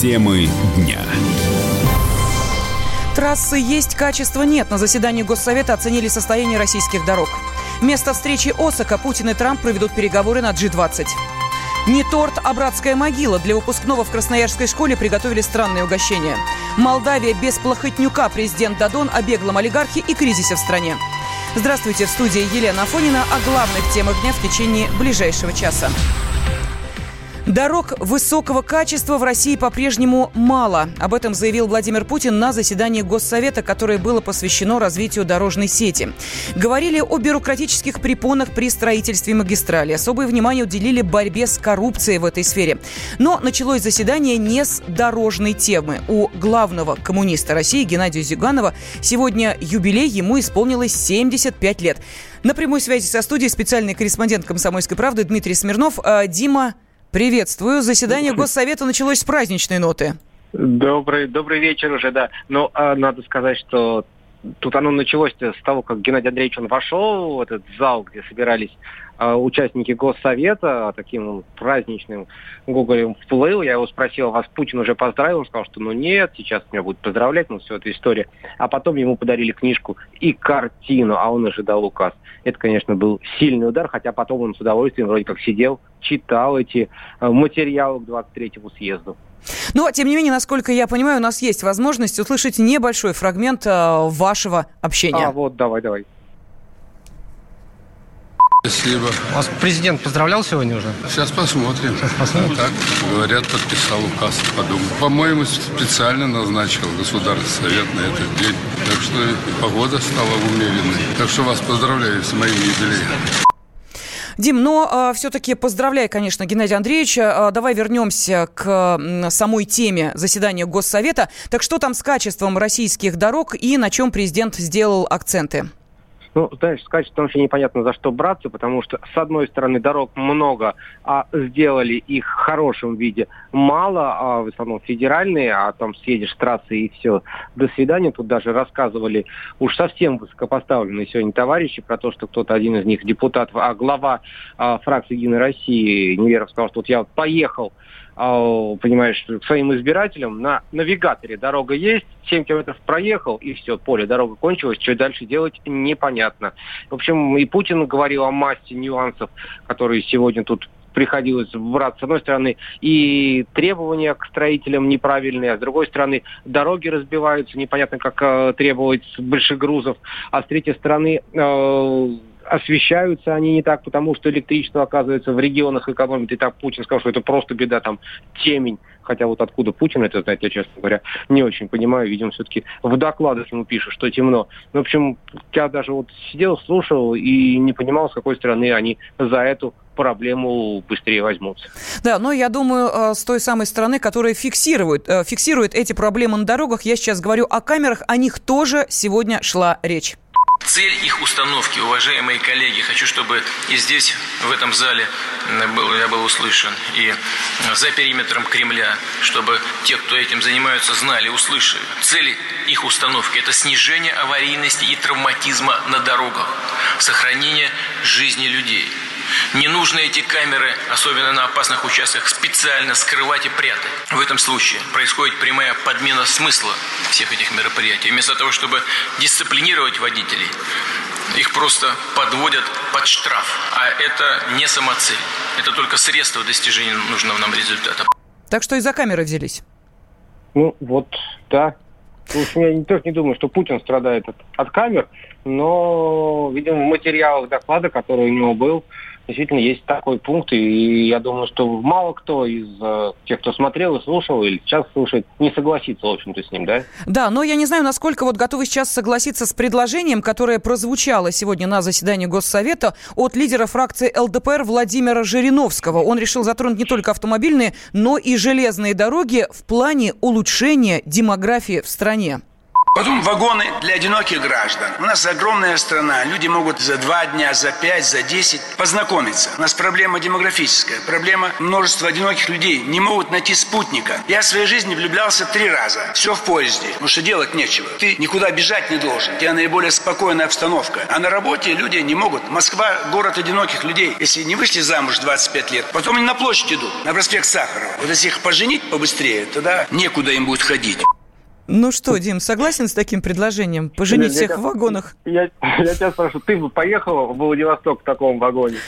Темы дня. Трассы есть, качества нет. На заседании Госсовета оценили состояние российских дорог. Место встречи Осака Путин и Трамп проведут переговоры на G20. Не торт, а братская могила. Для выпускного в Красноярской школе приготовили странные угощения. Молдавия без плохотнюка. Президент Дадон о беглом олигархе и кризисе в стране. Здравствуйте, в студии Елена Афонина о главных темах дня в течение ближайшего часа. Дорог высокого качества в России по-прежнему мало. Об этом заявил Владимир Путин на заседании Госсовета, которое было посвящено развитию дорожной сети. Говорили о бюрократических препонах при строительстве магистрали. Особое внимание уделили борьбе с коррупцией в этой сфере. Но началось заседание не с дорожной темы. У главного коммуниста России Геннадия Зюганова сегодня юбилей, ему исполнилось 75 лет. На прямой связи со студией специальный корреспондент «Комсомольской правды» Дмитрий Смирнов. А, Дима, Приветствую. Заседание Госсовета началось с праздничной ноты. Добрый, добрый вечер уже, да. Но ну, а, надо сказать, что тут оно началось с того, как Геннадий Андреевич он вошел в этот зал, где собирались э, участники Госсовета, таким праздничным гуглем вплыл. Я его спросил, вас Путин уже поздравил? Он сказал, что ну нет, сейчас меня будут поздравлять, ну все, эта история. А потом ему подарили книжку и картину, а он ожидал указ. Это, конечно, был сильный удар, хотя потом он с удовольствием вроде как сидел, читал эти материалы к 23-му съезду. Но, тем не менее, насколько я понимаю, у нас есть возможность услышать небольшой фрагмент э, вашего общения. А, вот, давай, давай. Спасибо. Вас президент поздравлял сегодня уже? Сейчас посмотрим. Сейчас посмотрим. Ну, так, говорят, подписал указ, подумал. По-моему, специально назначил Государственный совет на этот день. Так что и погода стала умеренной. Так что вас поздравляю с моим юбилеем. Дим, но э, все-таки поздравляю, конечно, Геннадия Андреевича. Э, давай вернемся к э, самой теме заседания Госсовета. Так что там с качеством российских дорог и на чем президент сделал акценты? Ну, знаешь, что вообще непонятно за что браться, потому что, с одной стороны, дорог много, а сделали их в хорошем виде мало, а в основном федеральные, а там съедешь трассы и все, до свидания. Тут даже рассказывали уж совсем высокопоставленные сегодня товарищи про то, что кто-то один из них депутат, а глава а, фракции Единой России Неверов сказал, что вот я поехал а, понимаешь, к своим избирателям на навигаторе дорога есть, 7 километров проехал, и все, поле, дорога кончилась, что дальше делать непонятно. В общем, и Путин говорил о массе нюансов, которые сегодня тут приходилось брать, с одной стороны, и требования к строителям неправильные, а с другой стороны, дороги разбиваются, непонятно, как э, требовать больших грузов, а с третьей стороны, э, освещаются они не так, потому что электричество, оказывается, в регионах экономит. И так Путин сказал, что это просто беда, там темень. Хотя вот откуда Путин это знает, я, честно говоря, не очень понимаю. Видимо, все-таки в докладах ему пишут, что темно. Ну, в общем, я даже вот сидел, слушал и не понимал, с какой стороны они за эту проблему быстрее возьмутся. Да, но я думаю, э, с той самой стороны, которая фиксирует, э, фиксирует эти проблемы на дорогах, я сейчас говорю о камерах, о них тоже сегодня шла речь. Цель их установки, уважаемые коллеги, хочу, чтобы и здесь, в этом зале, я был услышан, и за периметром Кремля, чтобы те, кто этим занимаются, знали, услышали. Цель их установки – это снижение аварийности и травматизма на дорогах, сохранение жизни людей – не нужно эти камеры, особенно на опасных участках, специально скрывать и прятать. В этом случае происходит прямая подмена смысла всех этих мероприятий. Вместо того, чтобы дисциплинировать водителей, их просто подводят под штраф. А это не самоцель. Это только средство достижения нужного нам результата. Так что из-за камеры взялись? Ну, вот, да. Ну, я тоже не думаю, что Путин страдает от, от камер, но, видимо, в материалах доклада, который у него был, действительно есть такой пункт, и я думаю, что мало кто из э, тех, кто смотрел и слушал, или сейчас слушает, не согласится, в общем-то, с ним, да? Да, но я не знаю, насколько вот готовы сейчас согласиться с предложением, которое прозвучало сегодня на заседании Госсовета от лидера фракции ЛДПР Владимира Жириновского. Он решил затронуть не только автомобильные, но и железные дороги в плане улучшения демографии в стране. Потом вагоны для одиноких граждан. У нас огромная страна. Люди могут за два дня, за пять, за десять познакомиться. У нас проблема демографическая. Проблема множества одиноких людей. Не могут найти спутника. Я в своей жизни влюблялся три раза. Все в поезде. Потому что делать нечего. Ты никуда бежать не должен. У тебя наиболее спокойная обстановка. А на работе люди не могут. Москва – город одиноких людей. Если не вышли замуж 25 лет, потом они на площадь идут, на проспект Сахарова. Вот если их поженить побыстрее, тогда некуда им будет ходить. Ну что, Дим, согласен с таким предложением? Поженить всех в вагонах? Я, я тебя спрашиваю, ты бы поехала в Владивосток в таком вагоне?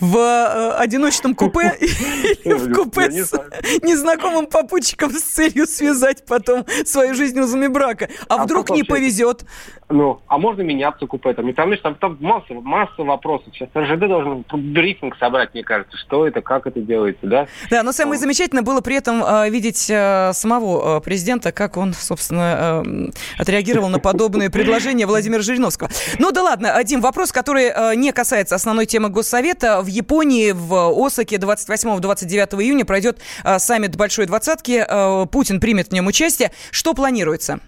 В э, одиночном купе или в купе с незнакомым попутчиком с целью связать потом свою жизнь узами брака. А, а вдруг не повезет? Ну, а можно меняться купе? Там, там, там, там масса, масса вопросов. Сейчас РЖД должен брифинг собрать, мне кажется, что это, как это делается, да? Да, но самое замечательное было при этом э, видеть э, самого э, президента, как он, собственно, отреагировал на подобные предложения Владимира Жириновского. Ну да ладно, Дим, вопрос, который не касается основной темы Госсовета Японии в Осаке 28-29 июня пройдет э, саммит Большой Двадцатки. Э, Путин примет в нем участие. Что планируется?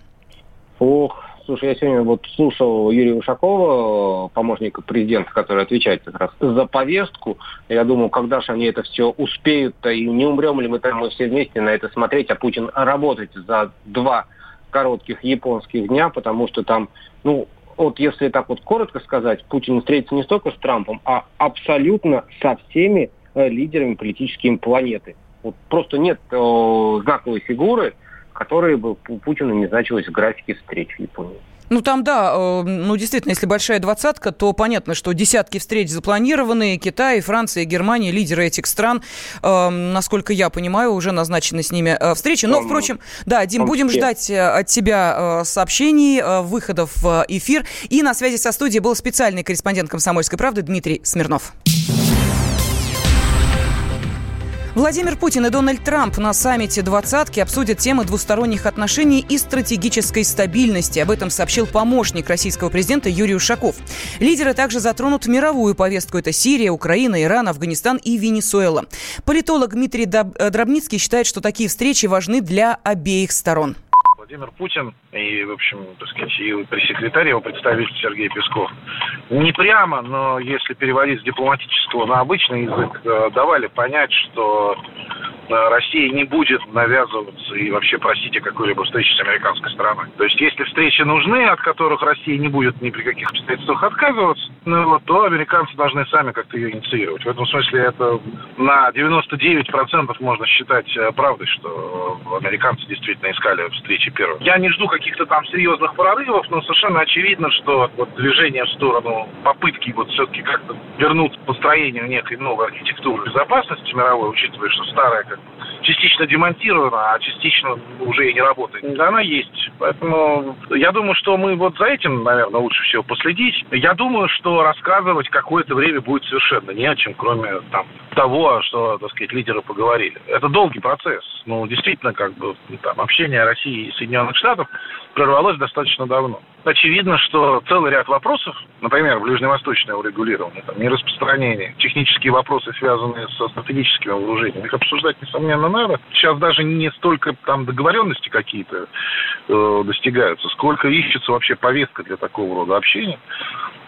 Ох, Слушай, я сегодня вот слушал Юрия Ушакова, помощника президента, который отвечает как раз за повестку. Я думаю, когда же они это все успеют-то, и не умрем ли мы там мы все вместе на это смотреть, а Путин работать за два коротких японских дня, потому что там, ну, вот если так вот коротко сказать, Путин встретится не столько с Трампом, а абсолютно со всеми э, лидерами политическими планеты. Вот просто нет э, знаковой фигуры, которая бы Путина не значилась в графике встреч в Японии. Ну, там, да, э, ну, действительно, если большая двадцатка, то понятно, что десятки встреч запланированы. Китай, Франция, Германия, лидеры этих стран, э, насколько я понимаю, уже назначены с ними э, встречи. Но, впрочем, да, Дим, будем ждать э, от тебя сообщений, выходов в эфир. И на связи со студией был специальный корреспондент «Комсомольской правды» Дмитрий Смирнов. Владимир Путин и Дональд Трамп на саммите «двадцатки» обсудят темы двусторонних отношений и стратегической стабильности. Об этом сообщил помощник российского президента Юрий Ушаков. Лидеры также затронут мировую повестку. Это Сирия, Украина, Иран, Афганистан и Венесуэла. Политолог Дмитрий Дробницкий считает, что такие встречи важны для обеих сторон. Владимир Путин. И, в общем, так сказать, и пресс-секретарь его представитель Сергей Песков. Не прямо, но если переводить с дипломатического на обычный язык, э, давали понять, что Россия не будет навязываться и вообще просить о какой-либо встрече с американской стороной. То есть, если встречи нужны, от которых Россия не будет ни при каких обстоятельствах отказываться, ну, вот, то американцы должны сами как-то ее инициировать. В этом смысле это на 99% можно считать э, правдой, что американцы действительно искали встречи первым. Я не жду каких-то там серьезных прорывов, но совершенно очевидно, что вот движение в сторону попытки вот все-таки как-то вернуть построению некой новой архитектуры безопасности мировой, учитывая, что старая как частично демонтирована, а частично уже и не работает. Она есть. Поэтому я думаю, что мы вот за этим, наверное, лучше всего последить. Я думаю, что рассказывать какое-то время будет совершенно не о чем, кроме там, того, что, так сказать, лидеры поговорили. Это долгий процесс. Ну, действительно, как бы там, общение России и Соединенных Штатов прорвалось достаточно давно. Очевидно, что целый ряд вопросов, например, ближневосточное урегулирование, там, нераспространение, технические вопросы, связанные со стратегическими вооружениями, их обсуждать, несомненно, надо. Сейчас даже не столько там договоренности какие-то э, достигаются, сколько ищется вообще повестка для такого рода общения.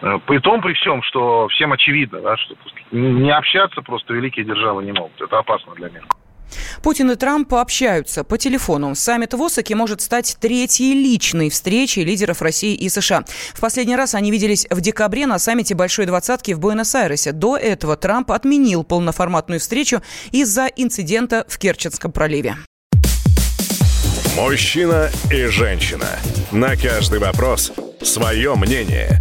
Э, при том, при всем, что всем очевидно, да, что не общаться просто великие державы не могут. Это опасно для мира. Путин и Трамп общаются по телефону. Саммит в Осаке может стать третьей личной встречей лидеров России и США. В последний раз они виделись в декабре на саммите Большой Двадцатки в Буэнос-Айресе. До этого Трамп отменил полноформатную встречу из-за инцидента в Керченском проливе. Мужчина и женщина. На каждый вопрос свое мнение.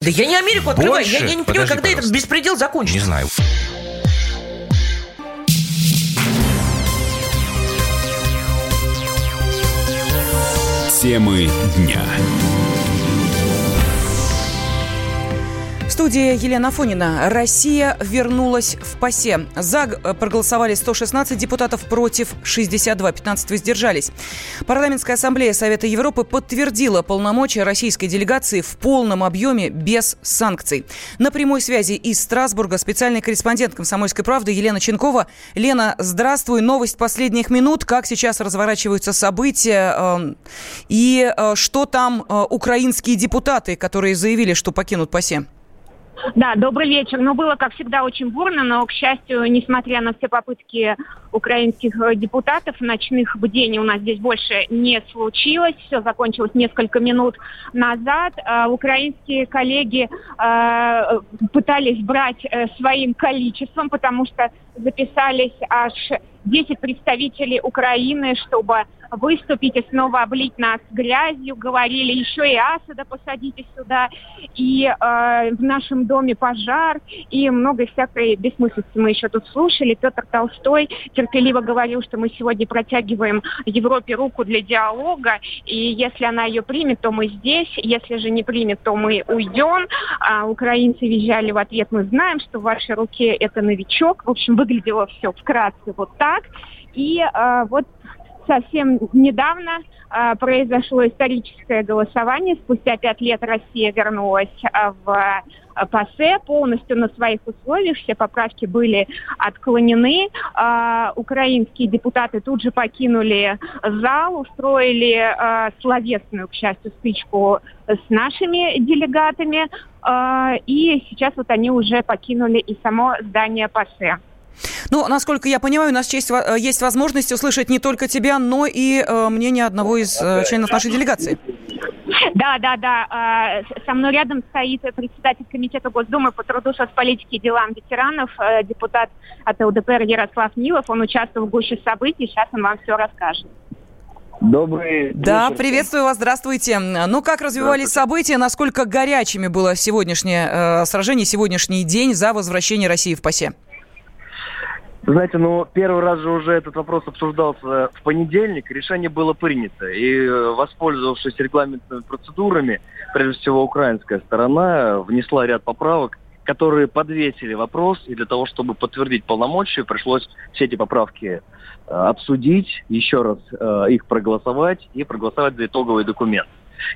Да я не Америку открываю. Больше? Я, я не понимаю, Подожди, когда пожалуйста. этот беспредел закончится. Не знаю. Темы дня. В студии Елена Фонина. Россия вернулась в ПАСЕ. За проголосовали 116 депутатов, против 62, 15 воздержались. Парламентская ассамблея Совета Европы подтвердила полномочия российской делегации в полном объеме без санкций. На прямой связи из Страсбурга специальный корреспондент «Комсомольской правды» Елена Ченкова. Лена, здравствуй. Новость последних минут. Как сейчас разворачиваются события эм, и э, что там э, украинские депутаты, которые заявили, что покинут ПАСЕ? Да, добрый вечер. Ну, было, как всегда, очень бурно, но, к счастью, несмотря на все попытки украинских э, депутатов, ночных бдений у нас здесь больше не случилось. Все закончилось несколько минут назад. Э, украинские коллеги э, пытались брать своим количеством, потому что записались аж 10 представителей Украины, чтобы выступить и снова облить нас грязью. Говорили, еще и Асада посадите сюда, и э, в нашем доме пожар, и много всякой бессмыслицы мы еще тут слушали. Петр Толстой терпеливо говорил, что мы сегодня протягиваем Европе руку для диалога, и если она ее примет, то мы здесь, если же не примет, то мы уйдем. А украинцы визжали в ответ, мы знаем, что в вашей руке это новичок. В общем, выглядело все вкратце вот так. И э, вот совсем недавно э, произошло историческое голосование. Спустя пять лет Россия вернулась э, в э, ПАСЕ полностью на своих условиях. Все поправки были отклонены. Э, украинские депутаты тут же покинули зал, устроили э, словесную, к счастью, стычку с нашими делегатами. Э, и сейчас вот они уже покинули и само здание ПАСЕ. Ну, насколько я понимаю, у нас есть, э, есть возможность услышать не только тебя, но и э, мнение одного из э, членов нашей делегации. Да, да, да. Э, со мной рядом стоит председатель комитета Госдумы по труду, соцполитике и делам ветеранов, э, депутат от ЛДПР Ярослав Нилов. Он участвовал в гуще событий. Сейчас он вам все расскажет. Добрый Да, приветствую вас, здравствуйте. Ну, как развивались события, насколько горячими было сегодняшнее э, сражение, сегодняшний день за возвращение России в ПАСЕ? Знаете, ну, первый раз же уже этот вопрос обсуждался в понедельник, решение было принято. И, э, воспользовавшись регламентными процедурами, прежде всего, украинская сторона внесла ряд поправок, которые подвесили вопрос, и для того, чтобы подтвердить полномочия, пришлось все эти поправки э, обсудить, еще раз э, их проголосовать и проголосовать за итоговый документ.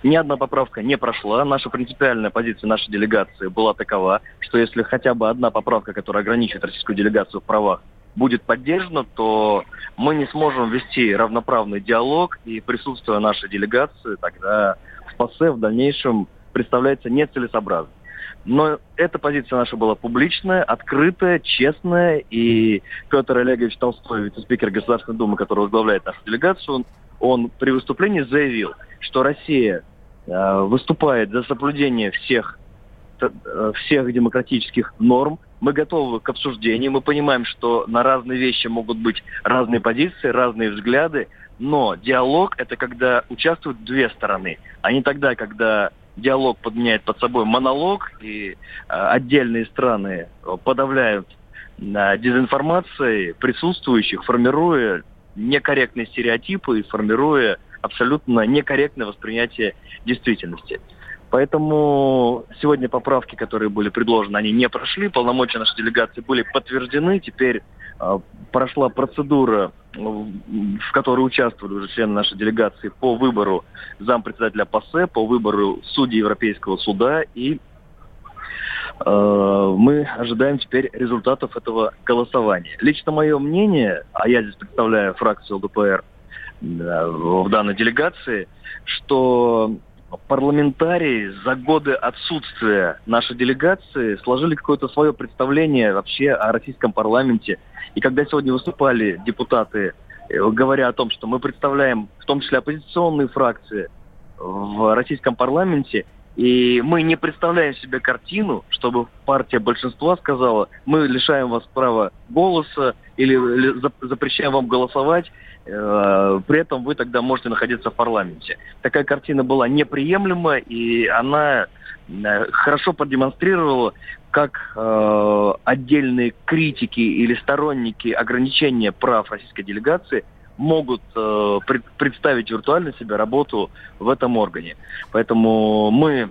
Ни одна поправка не прошла. Наша принципиальная позиция нашей делегации была такова, что если хотя бы одна поправка, которая ограничивает российскую делегацию в правах, будет поддержано, то мы не сможем вести равноправный диалог, и присутствие нашей делегации тогда в ПАСЕ в дальнейшем представляется нецелесообразным. Но эта позиция наша была публичная, открытая, честная, и Петр Олегович Толстой, вице-спикер Государственной Думы, который возглавляет нашу делегацию, он, он при выступлении заявил, что Россия э, выступает за соблюдение всех, всех демократических норм, мы готовы к обсуждению, мы понимаем, что на разные вещи могут быть разные позиции, разные взгляды, но диалог – это когда участвуют две стороны, а не тогда, когда диалог подменяет под собой монолог, и э, отдельные страны подавляют э, дезинформацией присутствующих, формируя некорректные стереотипы и формируя абсолютно некорректное восприятие действительности. Поэтому сегодня поправки, которые были предложены, они не прошли. Полномочия нашей делегации были подтверждены. Теперь э, прошла процедура, в которой участвовали уже члены нашей делегации по выбору зампредседателя ПАСЕ, по выбору судей Европейского суда. И э, мы ожидаем теперь результатов этого голосования. Лично мое мнение, а я здесь представляю фракцию ЛДПР э, в данной делегации, что парламентарии за годы отсутствия нашей делегации сложили какое-то свое представление вообще о российском парламенте. И когда сегодня выступали депутаты, э, говоря о том, что мы представляем в том числе оппозиционные фракции в российском парламенте, и мы не представляем себе картину, чтобы партия большинства сказала, мы лишаем вас права голоса или запрещаем вам голосовать, э, при этом вы тогда можете находиться в парламенте. Такая картина была неприемлема, и она э, хорошо продемонстрировала, как э, отдельные критики или сторонники ограничения прав российской делегации могут э, представить виртуально себе работу в этом органе. Поэтому мы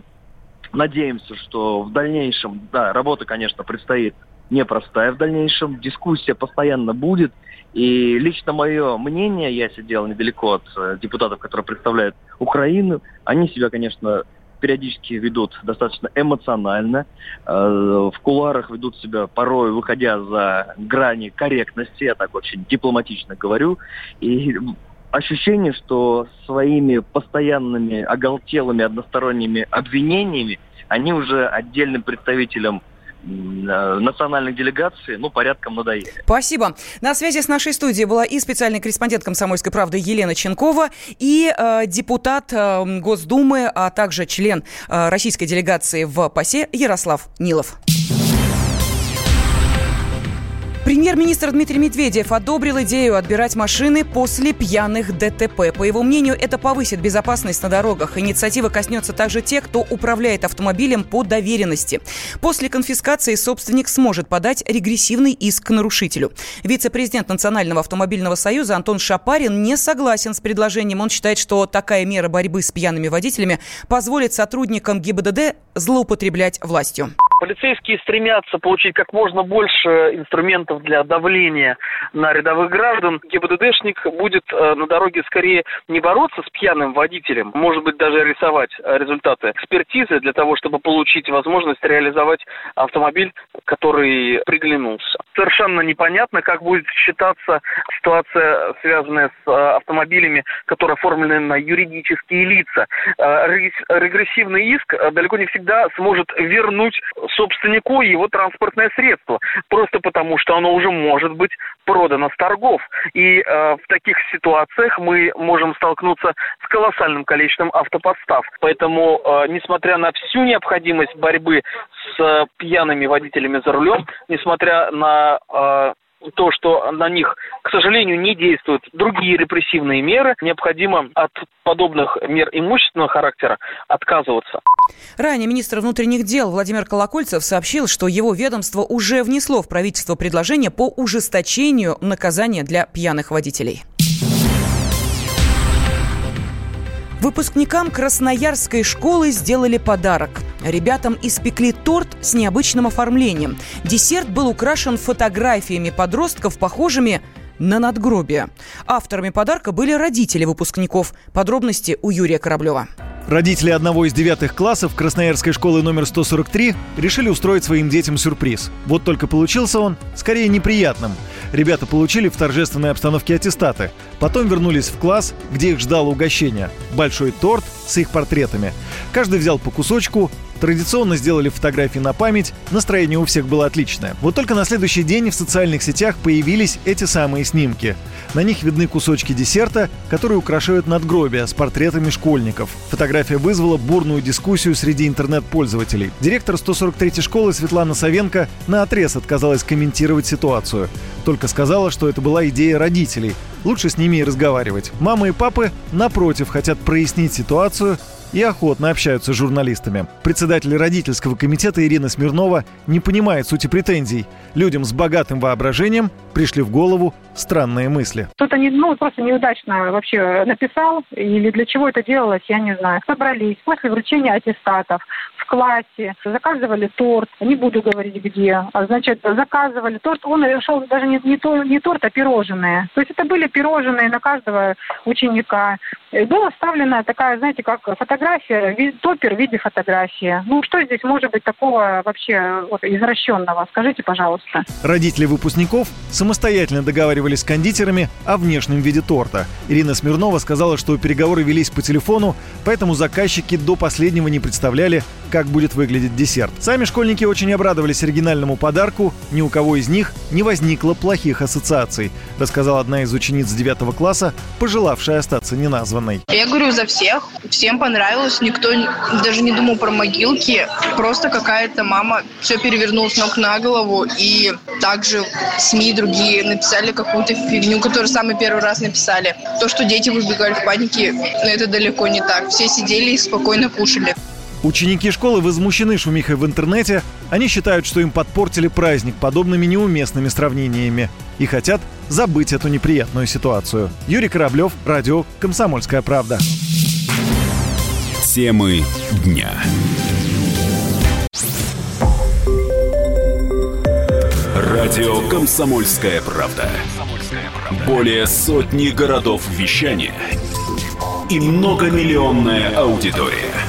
Надеемся, что в дальнейшем, да, работа, конечно, предстоит непростая в дальнейшем, дискуссия постоянно будет. И лично мое мнение, я сидел недалеко от э, депутатов, которые представляют Украину, они себя, конечно, периодически ведут достаточно эмоционально, э, в куларах ведут себя порой, выходя за грани корректности, я так очень дипломатично говорю, и ощущение, что своими постоянными оголтелыми односторонними обвинениями они уже отдельным представителям национальных делегаций, ну, порядком надоели. Спасибо. На связи с нашей студией была и специальный корреспондент «Комсомольской правды» Елена Ченкова, и э, депутат э, Госдумы, а также член э, российской делегации в ПАСЕ Ярослав Нилов. Премьер-министр Дмитрий Медведев одобрил идею отбирать машины после пьяных ДТП. По его мнению, это повысит безопасность на дорогах. Инициатива коснется также тех, кто управляет автомобилем по доверенности. После конфискации собственник сможет подать регрессивный иск к нарушителю. Вице-президент Национального автомобильного союза Антон Шапарин не согласен с предложением. Он считает, что такая мера борьбы с пьяными водителями позволит сотрудникам ГИБДД злоупотреблять властью. Полицейские стремятся получить как можно больше инструментов для давления на рядовых граждан. ГИБДДшник будет э, на дороге скорее не бороться с пьяным водителем, может быть даже рисовать э, результаты экспертизы для того, чтобы получить возможность реализовать автомобиль, который приглянулся. Совершенно непонятно, как будет считаться ситуация, связанная с э, автомобилями, которые оформлены на юридические лица. Регрессивный иск далеко не всегда сможет вернуть собственнику его транспортное средство, просто потому что оно уже может быть продано с торгов. И э, в таких ситуациях мы можем столкнуться с колоссальным количеством автоподстав. Поэтому, э, несмотря на всю необходимость борьбы с э, пьяными водителями за рулем, несмотря на э, то, что на них, к сожалению, не действуют другие репрессивные меры, необходимо от подобных мер имущественного характера отказываться. Ранее министр внутренних дел Владимир Колокольцев сообщил, что его ведомство уже внесло в правительство предложение по ужесточению наказания для пьяных водителей. Выпускникам Красноярской школы сделали подарок. Ребятам испекли торт с необычным оформлением. Десерт был украшен фотографиями подростков, похожими на надгробие. Авторами подарка были родители выпускников. Подробности у Юрия Кораблева. Родители одного из девятых классов Красноярской школы номер 143 решили устроить своим детям сюрприз. Вот только получился он скорее неприятным. Ребята получили в торжественной обстановке аттестаты. Потом вернулись в класс, где их ждало угощение. Большой торт с их портретами. Каждый взял по кусочку, Традиционно сделали фотографии на память, настроение у всех было отличное. Вот только на следующий день в социальных сетях появились эти самые снимки. На них видны кусочки десерта, которые украшают надгробия с портретами школьников. Фотография вызвала бурную дискуссию среди интернет-пользователей. Директор 143-й школы Светлана Савенко на отрез отказалась комментировать ситуацию. Только сказала, что это была идея родителей. Лучше с ними и разговаривать. Мамы и папы, напротив, хотят прояснить ситуацию и охотно общаются с журналистами. Председатель родительского комитета Ирина Смирнова не понимает сути претензий. Людям с богатым воображением пришли в голову странные мысли. Кто-то не, ну, просто неудачно вообще написал, или для чего это делалось, я не знаю. Собрались после вручения аттестатов в классе, заказывали торт, не буду говорить где, а, значит, заказывали торт, он решил даже не, не, то, не торт, а пирожные. То есть это были пирожные на каждого ученика. Была вставлена такая, знаете, как фотография, топер в виде фотографии. Ну, что здесь может быть такого вообще вот, извращенного? Скажите, пожалуйста. Родители выпускников самостоятельно договаривались с кондитерами о внешнем виде торта. Ирина Смирнова сказала, что переговоры велись по телефону, поэтому заказчики до последнего не представляли, как будет выглядеть десерт. Сами школьники очень обрадовались оригинальному подарку, ни у кого из них не возникло плохих ассоциаций, рассказала одна из учениц 9 класса, пожелавшая остаться неназванной. Я говорю за всех, всем понравилось, никто даже не думал про могилки, просто какая-то мама все перевернула с ног на голову, и также СМИ другие написали какую-то фигню, которую самый первый раз написали. То, что дети выбегали в панике, это далеко не так. Все сидели и спокойно кушали. Ученики школы возмущены шумихой в интернете. Они считают, что им подпортили праздник подобными неуместными сравнениями и хотят забыть эту неприятную ситуацию. Юрий Кораблев, радио «Комсомольская правда». Темы дня. Радио «Комсомольская правда». Более сотни городов вещания – и многомиллионная аудитория –